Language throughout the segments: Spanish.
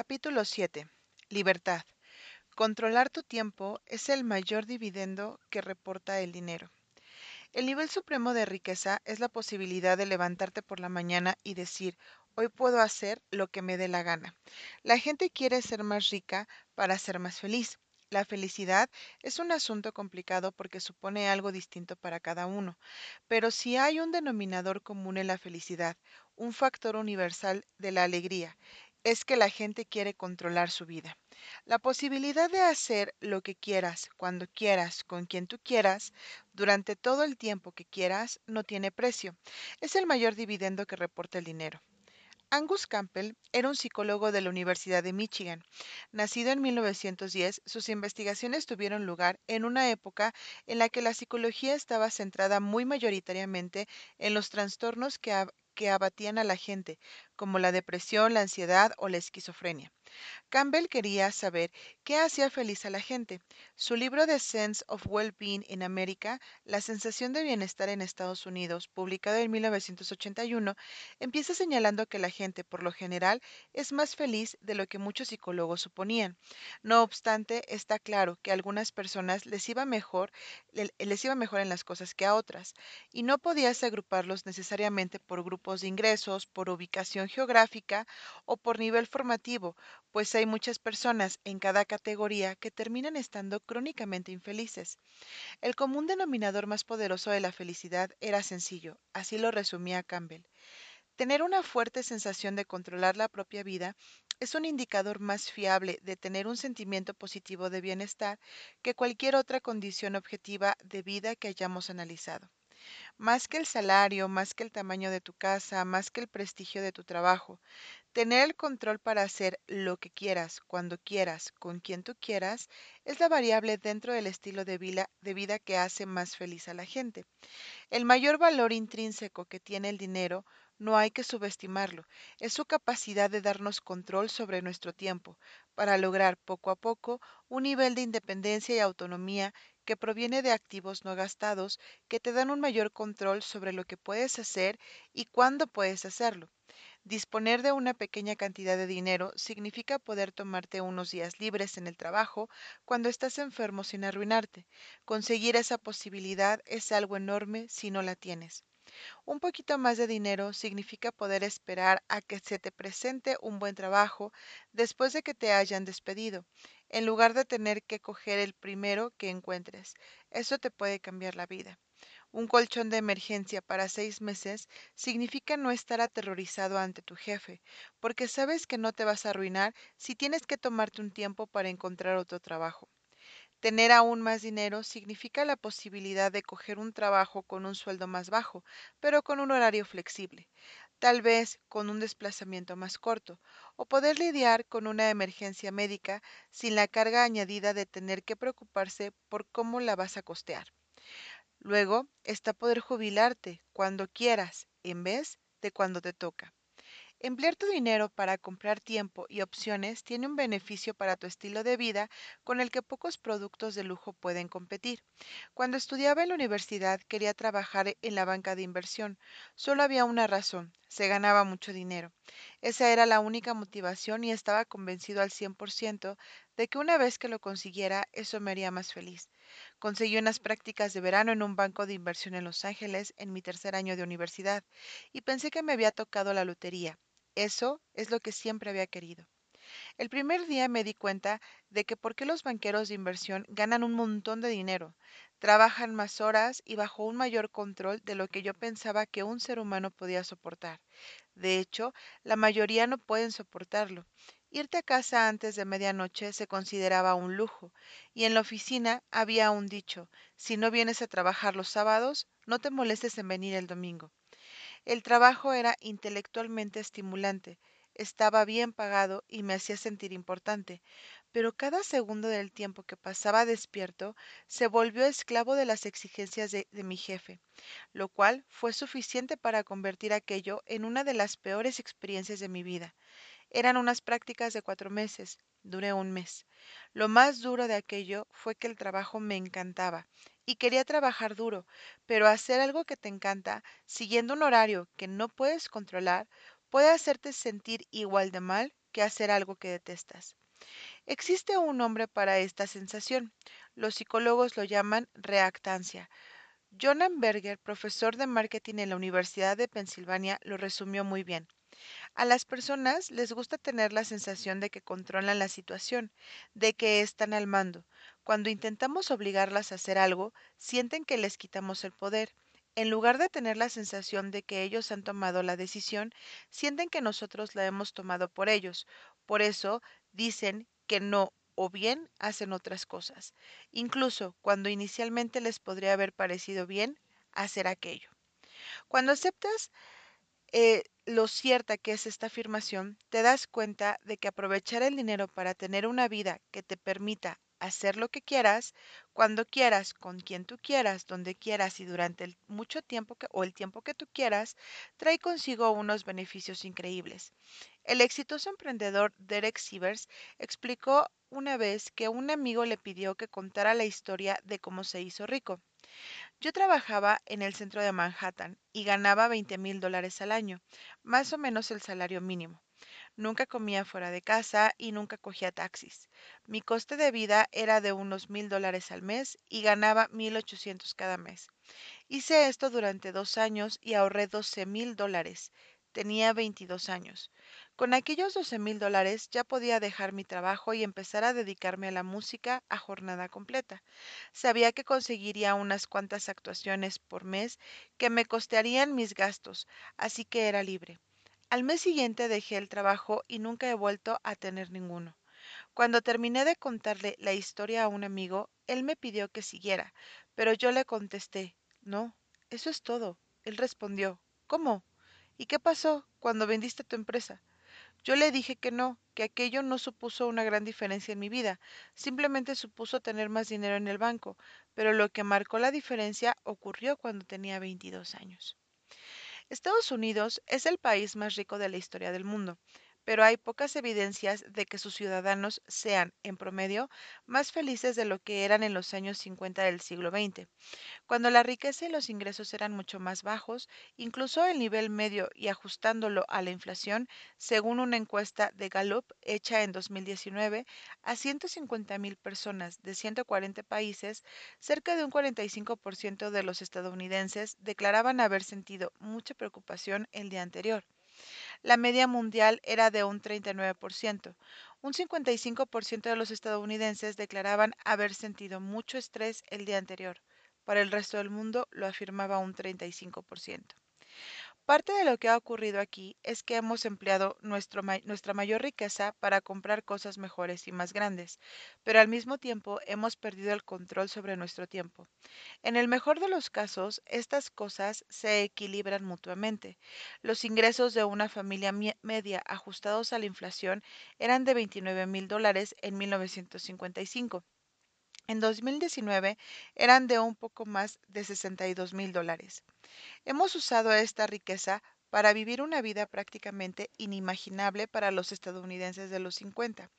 Capítulo 7. Libertad. Controlar tu tiempo es el mayor dividendo que reporta el dinero. El nivel supremo de riqueza es la posibilidad de levantarte por la mañana y decir, hoy puedo hacer lo que me dé la gana. La gente quiere ser más rica para ser más feliz. La felicidad es un asunto complicado porque supone algo distinto para cada uno, pero si hay un denominador común en la felicidad, un factor universal de la alegría, es que la gente quiere controlar su vida. La posibilidad de hacer lo que quieras, cuando quieras, con quien tú quieras, durante todo el tiempo que quieras, no tiene precio. Es el mayor dividendo que reporta el dinero. Angus Campbell era un psicólogo de la Universidad de Michigan. Nacido en 1910, sus investigaciones tuvieron lugar en una época en la que la psicología estaba centrada muy mayoritariamente en los trastornos que, que abatían a la gente, como la depresión, la ansiedad o la esquizofrenia. Campbell quería saber qué hacía feliz a la gente. Su libro The Sense of Well-Being in America, La sensación de bienestar en Estados Unidos, publicado en 1981, empieza señalando que la gente, por lo general, es más feliz de lo que muchos psicólogos suponían. No obstante, está claro que a algunas personas les iba mejor, les iba mejor en las cosas que a otras, y no podías agruparlos necesariamente por grupos de ingresos, por ubicación geográfica o por nivel formativo, pues hay muchas personas en cada categoría que terminan estando crónicamente infelices. El común denominador más poderoso de la felicidad era sencillo, así lo resumía Campbell. Tener una fuerte sensación de controlar la propia vida es un indicador más fiable de tener un sentimiento positivo de bienestar que cualquier otra condición objetiva de vida que hayamos analizado. Más que el salario, más que el tamaño de tu casa, más que el prestigio de tu trabajo, Tener el control para hacer lo que quieras, cuando quieras, con quien tú quieras, es la variable dentro del estilo de vida, que hace más feliz a la gente. El mayor valor intrínseco que tiene el dinero no hay que subestimarlo, es su capacidad de darnos control sobre nuestro tiempo, para lograr poco a poco un nivel de independencia y autonomía que proviene de activos no gastados que te dan un mayor control sobre lo que puedes hacer y cuándo puedes hacerlo. Disponer de una pequeña cantidad de dinero significa poder tomarte unos días libres en el trabajo cuando estás enfermo sin arruinarte. Conseguir esa posibilidad es algo enorme si no la tienes. Un poquito más de dinero significa poder esperar a que se te presente un buen trabajo después de que te hayan despedido, en lugar de tener que coger el primero que encuentres. Eso te puede cambiar la vida. Un colchón de emergencia para seis meses significa no estar aterrorizado ante tu jefe, porque sabes que no te vas a arruinar si tienes que tomarte un tiempo para encontrar otro trabajo. Tener aún más dinero significa la posibilidad de coger un trabajo con un sueldo más bajo, pero con un horario flexible, tal vez con un desplazamiento más corto, o poder lidiar con una emergencia médica sin la carga añadida de tener que preocuparse por cómo la vas a costear. Luego está poder jubilarte cuando quieras en vez de cuando te toca. Emplear tu dinero para comprar tiempo y opciones tiene un beneficio para tu estilo de vida con el que pocos productos de lujo pueden competir. Cuando estudiaba en la universidad quería trabajar en la banca de inversión. Solo había una razón, se ganaba mucho dinero. Esa era la única motivación y estaba convencido al 100% de que una vez que lo consiguiera eso me haría más feliz. Conseguí unas prácticas de verano en un banco de inversión en Los Ángeles en mi tercer año de universidad y pensé que me había tocado la lotería. Eso es lo que siempre había querido. El primer día me di cuenta de que por qué los banqueros de inversión ganan un montón de dinero, trabajan más horas y bajo un mayor control de lo que yo pensaba que un ser humano podía soportar. De hecho, la mayoría no pueden soportarlo. Irte a casa antes de medianoche se consideraba un lujo, y en la oficina había un dicho, si no vienes a trabajar los sábados, no te molestes en venir el domingo. El trabajo era intelectualmente estimulante, estaba bien pagado y me hacía sentir importante, pero cada segundo del tiempo que pasaba despierto se volvió esclavo de las exigencias de, mi jefe, lo cual fue suficiente para convertir aquello en una de las peores experiencias de mi vida. Eran unas prácticas de cuatro meses, duré un mes. Lo más duro de aquello fue que el trabajo me encantaba y quería trabajar duro, pero hacer algo que te encanta, siguiendo un horario que no puedes controlar, puede hacerte sentir igual de mal que hacer algo que detestas. Existe un nombre para esta sensación. Los psicólogos lo llaman reactancia. John Amberger, profesor de marketing en la Universidad de Pensilvania, lo resumió muy bien. A las personas les gusta tener la sensación de que controlan la situación, de que están al mando. Cuando intentamos obligarlas a hacer algo, sienten que les quitamos el poder. En lugar de tener la sensación de que ellos han tomado la decisión, sienten que nosotros la hemos tomado por ellos. Por eso dicen que no o bien hacen otras cosas, incluso cuando inicialmente les podría haber parecido bien hacer aquello. Cuando aceptas eh, lo cierta que es esta afirmación, te das cuenta de que aprovechar el dinero para tener una vida que te permita hacer lo que quieras, cuando quieras, con quien tú quieras, donde quieras y durante el mucho tiempo que, o el tiempo que tú quieras, trae consigo unos beneficios increíbles. El exitoso emprendedor Derek Sivers explicó una vez que un amigo le pidió que contara la historia de cómo se hizo rico. Yo trabajaba en el centro de Manhattan y ganaba 20 mil dólares al año, más o menos el salario mínimo. Nunca comía fuera de casa y nunca cogía taxis. Mi coste de vida era de unos mil dólares al mes y ganaba 1.800 cada mes. Hice esto durante dos años y ahorré 12 mil dólares. Tenía 22 años. Con aquellos 12 mil dólares ya podía dejar mi trabajo y empezar a dedicarme a la música a jornada completa. Sabía que conseguiría unas cuantas actuaciones por mes que me costearían mis gastos, así que era libre. Al mes siguiente dejé el trabajo y nunca he vuelto a tener ninguno. Cuando terminé de contarle la historia a un amigo, él me pidió que siguiera, pero yo le contesté, no, eso es todo. Él respondió, ¿cómo? ¿Y qué pasó cuando vendiste tu empresa? Yo le dije que no, que aquello no supuso una gran diferencia en mi vida, simplemente supuso tener más dinero en el banco, pero lo que marcó la diferencia ocurrió cuando tenía 22 años. Estados Unidos es el país más rico de la historia del mundo, pero hay pocas evidencias de que sus ciudadanos sean, en promedio, más felices de lo que eran en los años 50 del siglo XX cuando la riqueza y los ingresos eran mucho más bajos, incluso el nivel medio y ajustándolo a la inflación, según una encuesta de Gallup hecha en 2019 a 150.000 personas de 140 países, cerca de un 45% de los estadounidenses declaraban haber sentido mucha preocupación el día anterior. La media mundial era de un 39%. Un 55% de los estadounidenses declaraban haber sentido mucho estrés el día anterior. Para el resto del mundo lo afirmaba un 35%. Parte de lo que ha ocurrido aquí es que hemos empleado nuestra mayor riqueza para comprar cosas mejores y más grandes, pero al mismo tiempo hemos perdido el control sobre nuestro tiempo. En el mejor de los casos, estas cosas se equilibran mutuamente. Los ingresos de una familia media ajustados a la inflación eran de 29 mil dólares en 1955 en 2019 eran de un poco más de 62 mil dólares. Hemos usado esta riqueza para vivir una vida prácticamente inimaginable para los estadounidenses de los 50,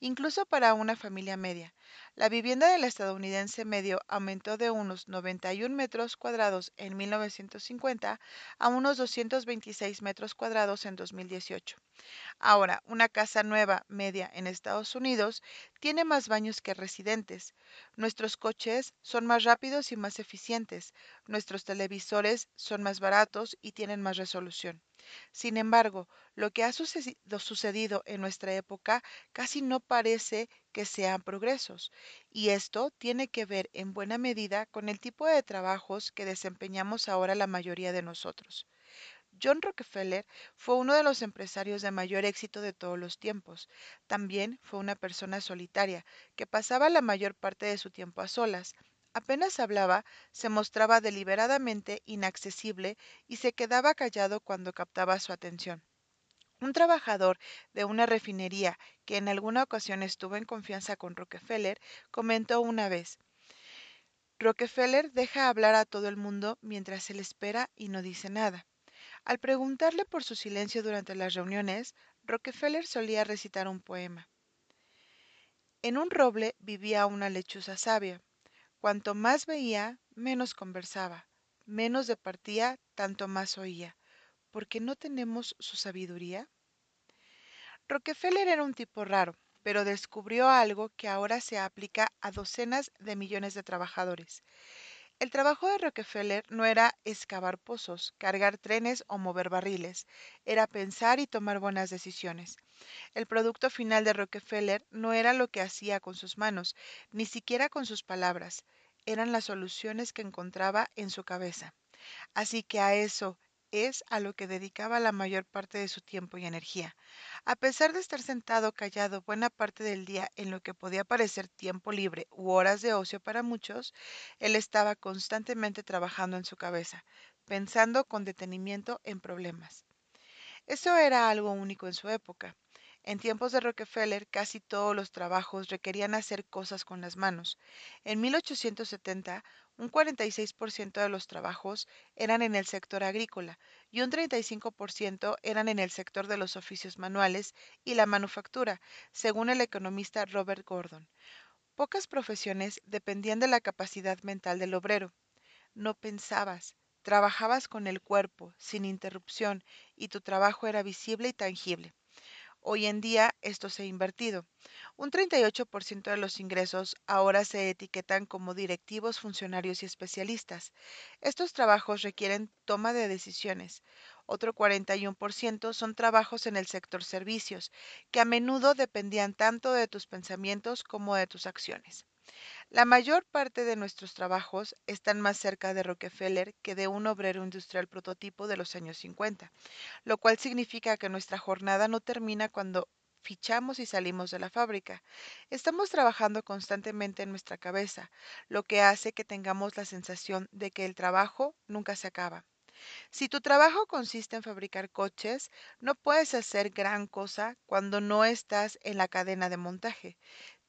incluso para una familia media. La vivienda del estadounidense medio aumentó de unos 91 metros cuadrados en 1950 a unos 226 metros cuadrados en 2018. Ahora, una casa nueva media en Estados Unidos tiene más baños que residentes. Nuestros coches son más rápidos y más eficientes. Nuestros televisores son más baratos y tienen más resolución. Sin embargo, lo que ha sucedido en nuestra época casi no parece que sean progresos, y esto tiene que ver en buena medida con el tipo de trabajos que desempeñamos ahora la mayoría de nosotros. John Rockefeller fue uno de los empresarios de mayor éxito de todos los tiempos. También fue una persona solitaria, que pasaba la mayor parte de su tiempo a solas. Apenas hablaba, se mostraba deliberadamente inaccesible y se quedaba callado cuando captaba su atención. Un trabajador de una refinería que en alguna ocasión estuvo en confianza con Rockefeller comentó una vez, Rockefeller deja hablar a todo el mundo mientras él espera y no dice nada. Al preguntarle por su silencio durante las reuniones, Rockefeller solía recitar un poema. En un roble vivía una lechuza sabia. Cuanto más veía, menos conversaba, menos departía, tanto más oía. porque no tenemos su sabiduría? Rockefeller era un tipo raro, pero descubrió algo que ahora se aplica a docenas de millones de trabajadores. El trabajo de Rockefeller no era excavar pozos, cargar trenes o mover barriles, era pensar y tomar buenas decisiones. El producto final de Rockefeller no era lo que hacía con sus manos, ni siquiera con sus palabras, eran las soluciones que encontraba en su cabeza. Así que a eso es a lo que dedicaba la mayor parte de su tiempo y energía. A pesar de estar sentado callado buena parte del día en lo que podía parecer tiempo libre u horas de ocio para muchos, él estaba constantemente trabajando en su cabeza, pensando con detenimiento en problemas. Eso era algo único en su época. En tiempos de Rockefeller, casi todos los trabajos requerían hacer cosas con las manos. En 1870, un 46% de los trabajos eran en el sector agrícola y un 35% eran en el sector de los oficios manuales y la manufactura, según el economista Robert Gordon. Pocas profesiones dependían de la capacidad mental del obrero. No pensabas, trabajabas con el cuerpo, sin interrupción, y tu trabajo era visible y tangible. Hoy en día esto se ha invertido. Un 38% de los ingresos ahora se etiquetan como directivos, funcionarios y especialistas. Estos trabajos requieren toma de decisiones. Otro 41% son trabajos en el sector servicios, que a menudo dependían tanto de tus pensamientos como de tus acciones. La mayor parte de nuestros trabajos están más cerca de Rockefeller que de un obrero industrial prototipo de los años 50, lo cual significa que nuestra jornada no termina cuando fichamos y salimos de la fábrica. Estamos trabajando constantemente en nuestra cabeza, lo que hace que tengamos la sensación de que el trabajo nunca se acaba. Si tu trabajo consiste en fabricar coches, no puedes hacer gran cosa cuando no estás en la cadena de montaje.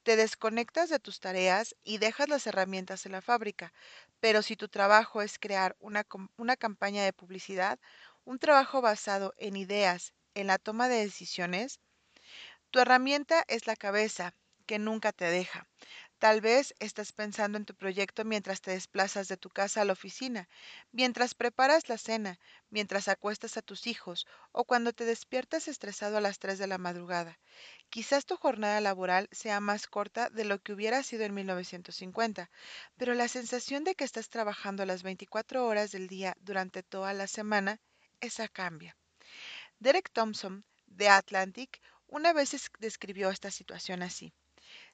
Te desconectas de tus tareas y dejas las herramientas en la fábrica, pero si tu trabajo es crear una, una campaña de publicidad, un trabajo basado en ideas, en la toma de decisiones, tu herramienta es la cabeza, que nunca te deja. Tal vez estás pensando en tu proyecto mientras te desplazas de tu casa a la oficina, mientras preparas la cena, mientras acuestas a tus hijos o cuando te despiertas estresado a las 3 de la madrugada. Quizás tu jornada laboral sea más corta de lo que hubiera sido en 1950, pero la sensación de que estás trabajando las 24 horas del día durante toda la semana, esa cambia. Derek Thompson, de Atlantic, una vez describió esta situación así.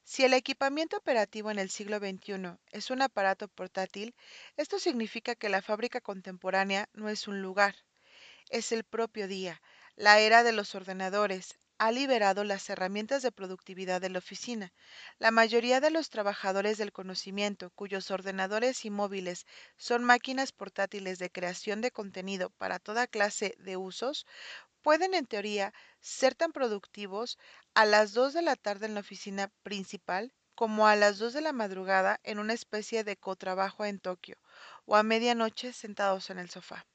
Si el equipamiento operativo en el siglo XXI es un aparato portátil, esto significa que la fábrica contemporánea no es un lugar, es el propio día. La era de los ordenadores ha liberado las herramientas de productividad de la oficina. La mayoría de los trabajadores del conocimiento, cuyos ordenadores y móviles son máquinas portátiles de creación de contenido para toda clase de usos, pueden en teoría ser tan productivos a las 2 de la tarde en la oficina principal como a las 2 de la madrugada en una especie de cotrabajo en Tokio o a medianoche sentados en el sofá.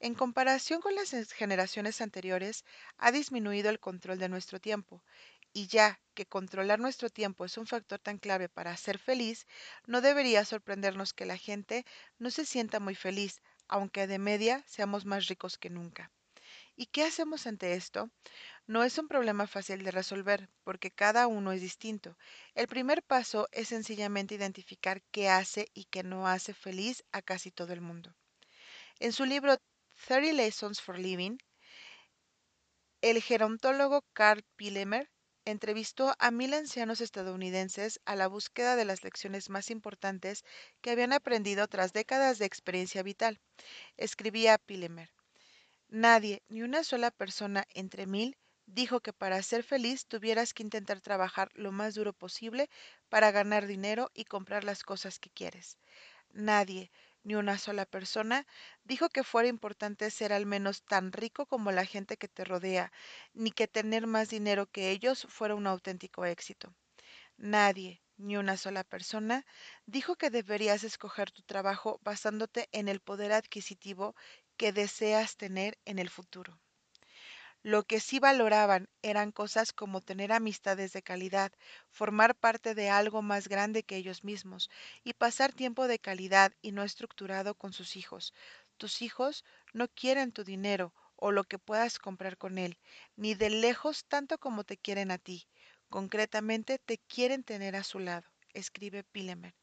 En comparación con las generaciones anteriores, ha disminuido el control de nuestro tiempo, y ya que controlar nuestro tiempo es un factor tan clave para ser feliz, no debería sorprendernos que la gente no se sienta muy feliz, aunque de media seamos más ricos que nunca. ¿Y qué hacemos ante esto? No es un problema fácil de resolver, porque cada uno es distinto. El primer paso es sencillamente identificar qué hace y qué no hace feliz a casi todo el mundo. En su libro 30 Lessons for Living, el gerontólogo Carl Pillemer entrevistó a mil ancianos estadounidenses a la búsqueda de las lecciones más importantes que habían aprendido tras décadas de experiencia vital. Escribía Pillemer. Nadie, ni una sola persona entre mil, dijo que para ser feliz tuvieras que intentar trabajar lo más duro posible para ganar dinero y comprar las cosas que quieres. Nadie, ni una sola persona, dijo que fuera importante ser al menos tan rico como la gente que te rodea, ni que tener más dinero que ellos fuera un auténtico éxito. Nadie, ni una sola persona, dijo que deberías escoger tu trabajo basándote en el poder adquisitivo que deseas tener en el futuro. Lo que sí valoraban eran cosas como tener amistades de calidad, formar parte de algo más grande que ellos mismos y pasar tiempo de calidad y no estructurado con sus hijos. Tus hijos no quieren tu dinero o lo que puedas comprar con él, ni de lejos tanto como te quieren a ti. Concretamente te quieren tener a su lado, escribe Pilemer.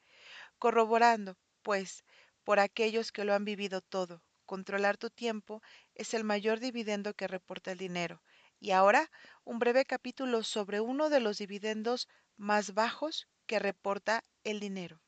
Corroborando, pues, por aquellos que lo han vivido todo, controlar tu tiempo es el mayor dividendo que reporta el dinero. Y ahora, un breve capítulo sobre uno de los dividendos más bajos que reporta el dinero.